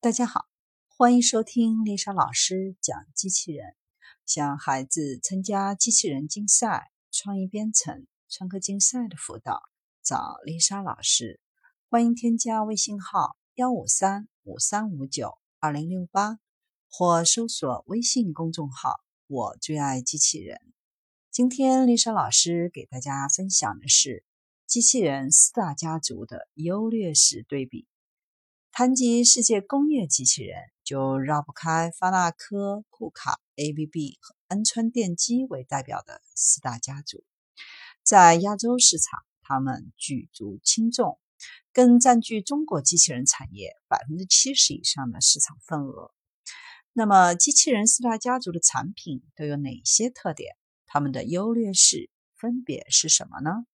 大家好，欢迎收听丽莎老师讲机器人。想孩子参加机器人竞赛、创意编程、创客竞赛的辅导，找丽莎老师。欢迎添加微信号幺五三五三五九二零六八，或搜索微信公众号“我最爱机器人”。今天丽莎老师给大家分享的是机器人四大家族的优劣势对比。谈及世界工业机器人，就绕不开发那科、库卡、ABB 和安川电机为代表的四大家族。在亚洲市场，他们举足轻重，更占据中国机器人产业百分之七十以上的市场份额。那么，机器人四大家族的产品都有哪些特点？他们的优劣势分别是什么呢？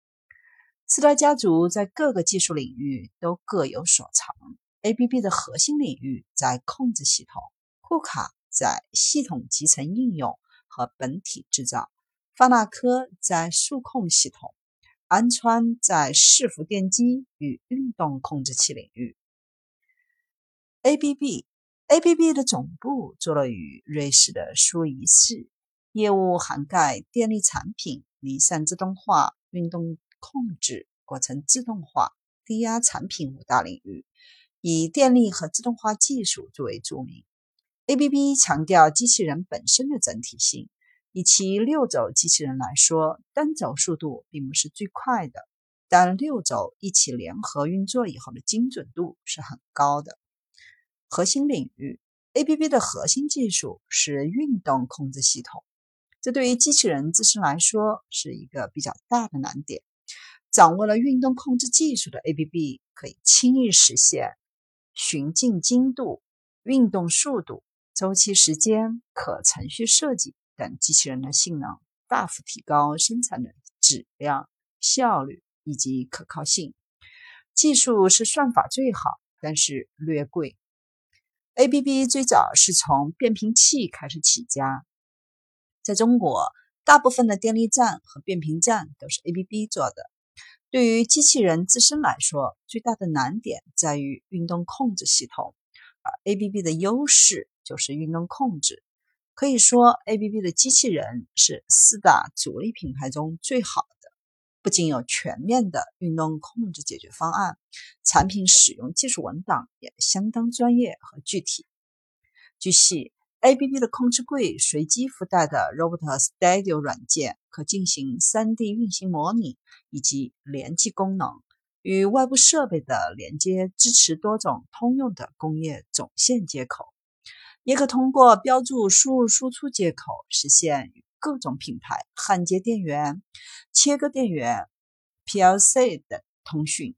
四大家族在各个技术领域都各有所长。ABB 的核心领域在控制系统，库卡在系统集成应用和本体制造，发那科在数控系统，安川在伺服电机与运动控制器领域。ABB ABB 的总部坐落于瑞士的苏黎世，业务涵盖电力产品、离散自动化、运动控制、过程自动化、低压产品五大领域。以电力和自动化技术最为著名。ABB 强调机器人本身的整体性。以其六轴机器人来说，单轴速度并不是最快的，但六轴一起联合运作以后的精准度是很高的。核心领域，ABB 的核心技术是运动控制系统，这对于机器人自身来说是一个比较大的难点。掌握了运动控制技术的 ABB 可以轻易实现。循进精度、运动速度、周期时间、可程序设计等机器人的性能大幅提高，生产的质量、效率以及可靠性。技术是算法最好，但是略贵。ABB 最早是从变频器开始起家，在中国，大部分的电力站和变频站都是 ABB 做的。对于机器人自身来说，最大的难点在于运动控制系统，而 ABB 的优势就是运动控制。可以说，ABB 的机器人是四大主力品牌中最好的，不仅有全面的运动控制解决方案，产品使用技术文档也相当专业和具体。据悉。ABB 的控制柜随机附带的 Robot Studio 软件可进行 3D 运行模拟以及联机功能，与外部设备的连接支持多种通用的工业总线接口，也可通过标注输入输出接口实现与各种品牌焊接电源、切割电源、PLC 等通讯。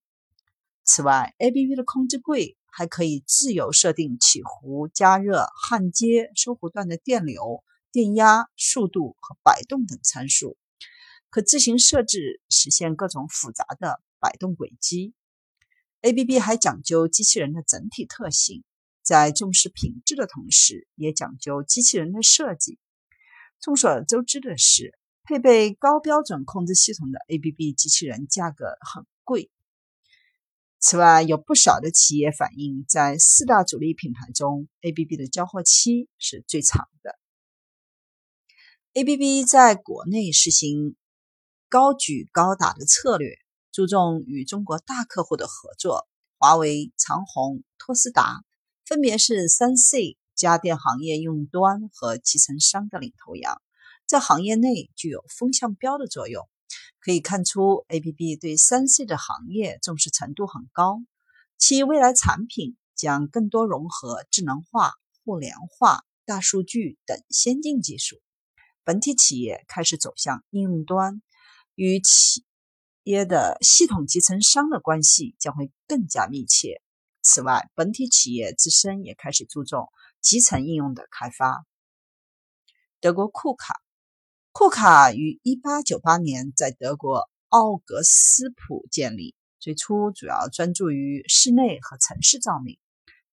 此外，ABB 的控制柜。还可以自由设定起弧、加热、焊接、收弧段的电流、电压、速度和摆动等参数，可自行设置实现各种复杂的摆动轨迹。ABB 还讲究机器人的整体特性，在重视品质的同时，也讲究机器人的设计。众所周知的是，配备高标准控制系统的 ABB 机器人价格很贵。此外，有不少的企业反映，在四大主力品牌中，ABB 的交货期是最长的。ABB 在国内实行高举高打的策略，注重与中国大客户的合作。华为、长虹、托斯达分别是三 C 家电行业用端和集成商的领头羊，在行业内具有风向标的作用。可以看出，A.P.P. 对三 C 的行业重视程度很高，其未来产品将更多融合智能化、互联化、大数据等先进技术。本体企业开始走向应用端，与企业的系统集成商的关系将会更加密切。此外，本体企业自身也开始注重集成应用的开发。德国库卡。库卡于1898年在德国奥格斯普建立，最初主要专注于室内和城市照明，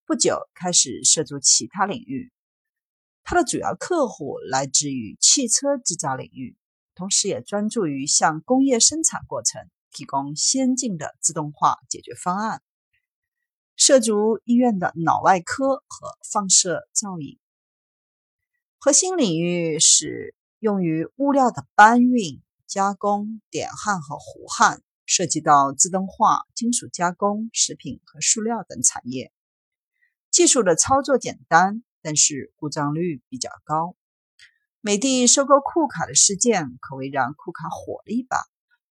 不久开始涉足其他领域。它的主要客户来自于汽车制造领域，同时也专注于向工业生产过程提供先进的自动化解决方案。涉足医院的脑外科和放射造影。核心领域是用于物料的搬运、加工、点焊和糊焊，涉及到自动化、金属加工、食品和塑料等产业。技术的操作简单，但是故障率比较高。美的收购库卡的事件可谓让库卡火了一把。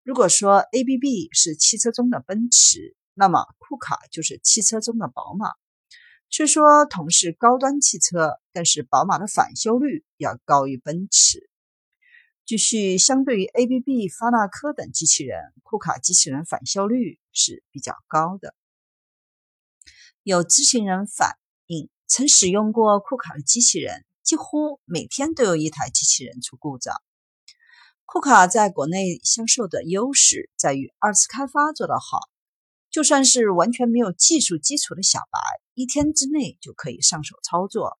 如果说 ABB 是汽车中的奔驰，那么库卡就是汽车中的宝马。虽说同是高端汽车，但是宝马的返修率要高于奔驰。继续，相对于 ABB、发那科等机器人，库卡机器人返修率是比较高的。有知情人反映，曾使用过库卡的机器人，几乎每天都有一台机器人出故障。库卡在国内销售的优势在于二次开发做得好，就算是完全没有技术基础的小白，一天之内就可以上手操作。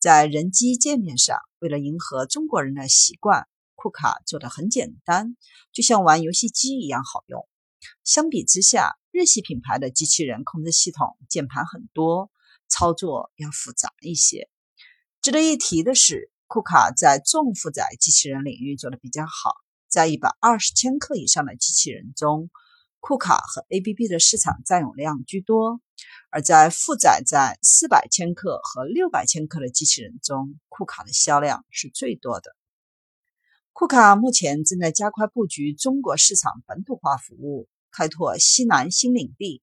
在人机界面上，为了迎合中国人的习惯，库卡做的很简单，就像玩游戏机一样好用。相比之下，日系品牌的机器人控制系统键盘很多，操作要复杂一些。值得一提的是，库卡在重负载机器人领域做的比较好，在一百二十千克以上的机器人中，库卡和 ABB 的市场占有量居多；而在负载在四百千克和六百千克的机器人中，库卡的销量是最多的。库卡目前正在加快布局中国市场本土化服务，开拓西南新领地。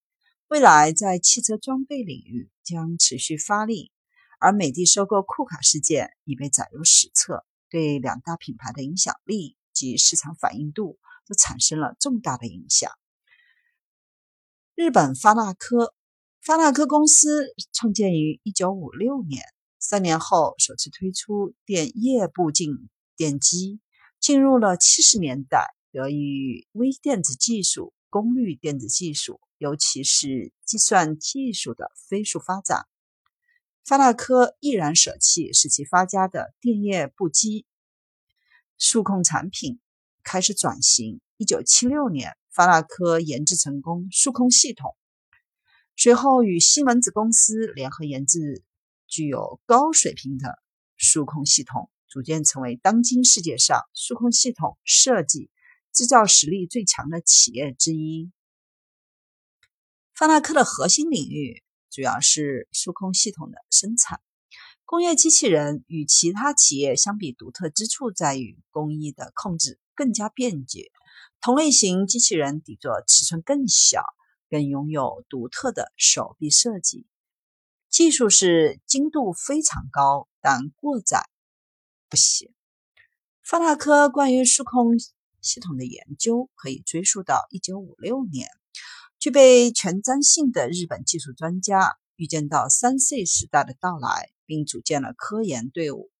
未来在汽车装备领域将持续发力。而美的收购库卡事件已被载入史册，对两大品牌的影响力及市场反应度都产生了重大的影响。日本发那科，发那科公司创建于一九五六年，三年后首次推出电液步进电机。进入了七十年代，得益于微电子技术、功率电子技术，尤其是计算技术的飞速发展，发那科毅然舍弃使其发家的电液步机数控产品，开始转型。一九七六年，发那科研制成功数控系统，随后与西门子公司联合研制具有高水平的数控系统。逐渐成为当今世界上数控系统设计、制造实力最强的企业之一。发那科的核心领域主要是数控系统的生产。工业机器人与其他企业相比，独特之处在于工艺的控制更加便捷。同类型机器人底座尺寸更小，更拥有独特的手臂设计。技术是精度非常高，但过载。不行。发那科关于数控系统的研究可以追溯到一九五六年。具备前瞻性的日本技术专家预见到三 C 时代的到来，并组建了科研队伍，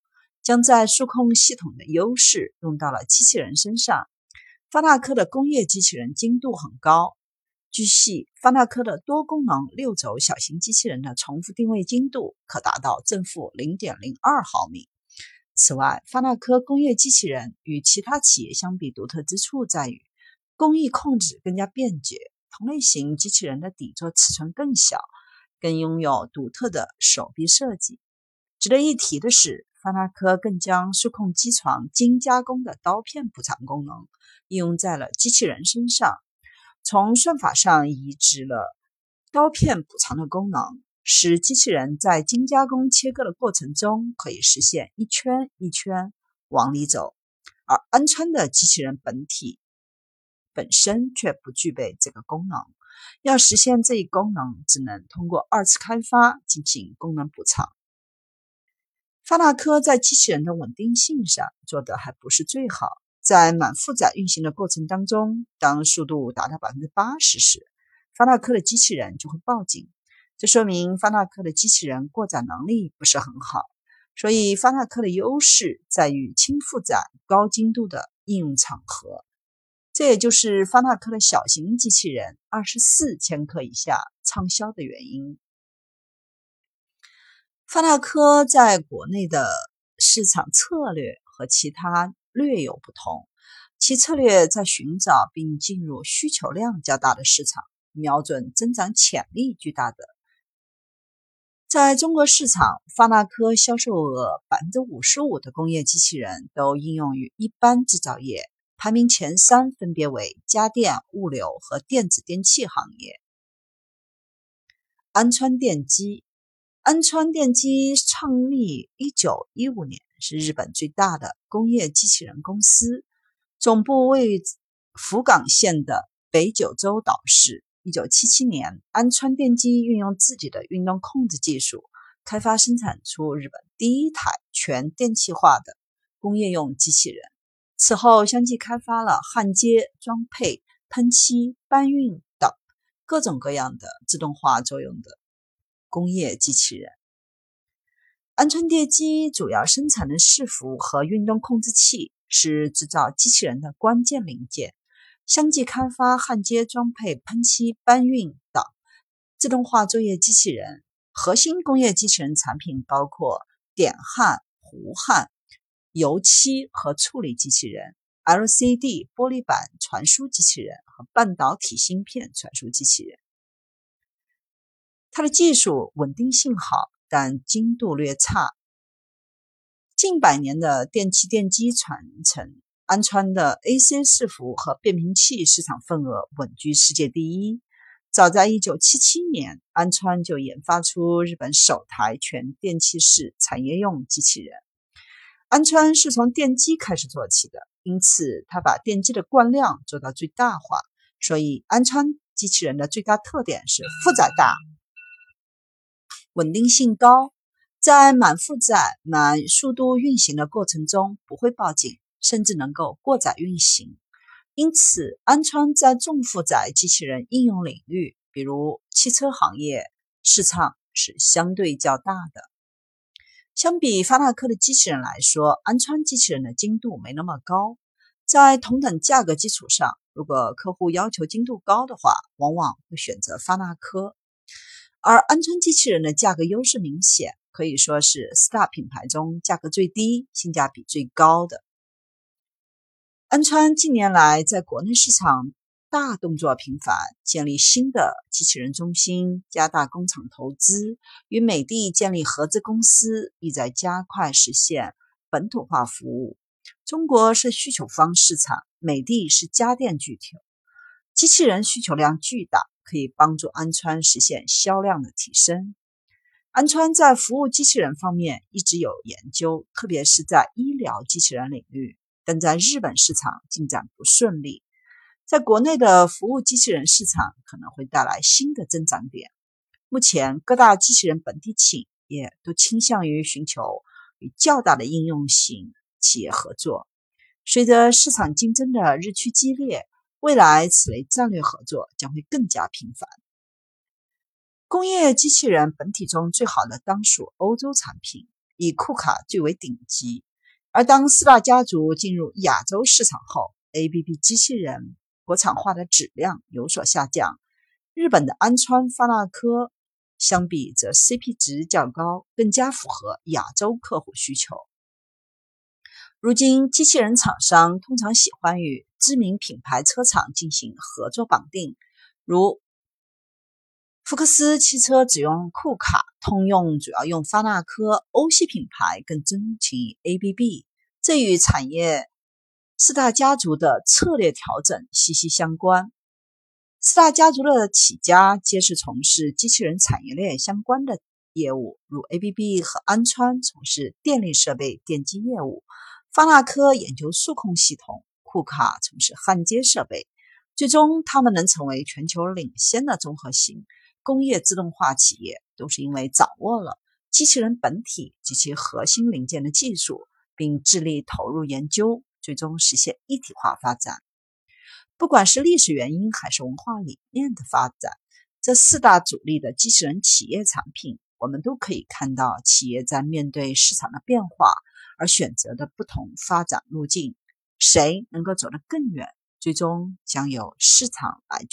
将在数控系统的优势用到了机器人身上。发那科的工业机器人精度很高。据悉，发那科的多功能六轴小型机器人的重复定位精度可达到正负零点零二毫米。此外，发那科工业机器人与其他企业相比，独特之处在于工艺控制更加便捷，同类型机器人的底座尺寸更小，更拥有独特的手臂设计。值得一提的是，发那科更将数控机床精加工的刀片补偿功能应用在了机器人身上，从算法上移植了刀片补偿的功能。使机器人在精加工切割的过程中可以实现一圈一圈往里走，而安川的机器人本体本身却不具备这个功能。要实现这一功能，只能通过二次开发进行功能补偿。发那科在机器人的稳定性上做得还不是最好，在满负载运行的过程当中，当速度达到百分之八十时，发那科的机器人就会报警。这说明发那科的机器人过载能力不是很好，所以发那科的优势在于轻负载、高精度的应用场合。这也就是发那科的小型机器人二十四千克以下畅销的原因。发那科在国内的市场策略和其他略有不同，其策略在寻找并进入需求量较大的市场，瞄准增长潜力巨大的。在中国市场，发那科销售额百分之五十五的工业机器人都应用于一般制造业，排名前三分别为家电、物流和电子电器行业。安川电机，安川电机创立一九一五年，是日本最大的工业机器人公司，总部位于福冈县的北九州岛市。一九七七年，安川电机运用自己的运动控制技术，开发生产出日本第一台全电气化的工业用机器人。此后，相继开发了焊接、装配、喷漆、搬运等各种各样的自动化作用的工业机器人。安川电机主要生产的伺服和运动控制器，是制造机器人的关键零件。相继开发焊接、装配、喷漆、搬运等自动化作业机器人。核心工业机器人产品包括点焊、糊焊、油漆和处理机器人、LCD 玻璃板传输机器人和半导体芯片传输机器人。它的技术稳定性好，但精度略差。近百年的电气电机传承。安川的 AC 伺服和变频器市场份额稳居世界第一。早在1977年，安川就研发出日本首台全电气式产业用机器人。安川是从电机开始做起的，因此他把电机的惯量做到最大化。所以，安川机器人的最大特点是负载大、稳定性高，在满负载、满速度运行的过程中不会报警。甚至能够过载运行，因此安川在重负载机器人应用领域，比如汽车行业市场是相对较大的。相比发那科的机器人来说，安川机器人的精度没那么高。在同等价格基础上，如果客户要求精度高的话，往往会选择发那科。而安川机器人的价格优势明显，可以说是四大品牌中价格最低、性价比最高的。安川近年来在国内市场大动作频繁，建立新的机器人中心，加大工厂投资，与美的建立合资公司，意在加快实现本土化服务。中国是需求方市场，美的是家电巨头，机器人需求量巨大，可以帮助安川实现销量的提升。安川在服务机器人方面一直有研究，特别是在医疗机器人领域。但在日本市场进展不顺利，在国内的服务机器人市场可能会带来新的增长点。目前各大机器人本地企业都倾向于寻求与较大的应用型企业合作。随着市场竞争的日趋激烈，未来此类战略合作将会更加频繁。工业机器人本体中最好的当属欧洲产品，以库卡最为顶级。而当四大家族进入亚洲市场后，ABB 机器人国产化的质量有所下降。日本的安川发那科相比则 CP 值较高，更加符合亚洲客户需求。如今，机器人厂商通常喜欢与知名品牌车厂进行合作绑定，如福克斯汽车只用库卡，通用主要用发那科，欧系品牌更钟情于 ABB。这与产业四大家族的策略调整息息相关。四大家族的起家皆是从事机器人产业链相关的业务，如 ABB 和安川从事电力设备电机业务，发那科研究数控系统，库卡从事焊接设备。最终，他们能成为全球领先的综合型。工业自动化企业都是因为掌握了机器人本体及其核心零件的技术，并致力投入研究，最终实现一体化发展。不管是历史原因还是文化理念的发展，这四大主力的机器人企业产品，我们都可以看到企业在面对市场的变化而选择的不同发展路径。谁能够走得更远，最终将由市场来决。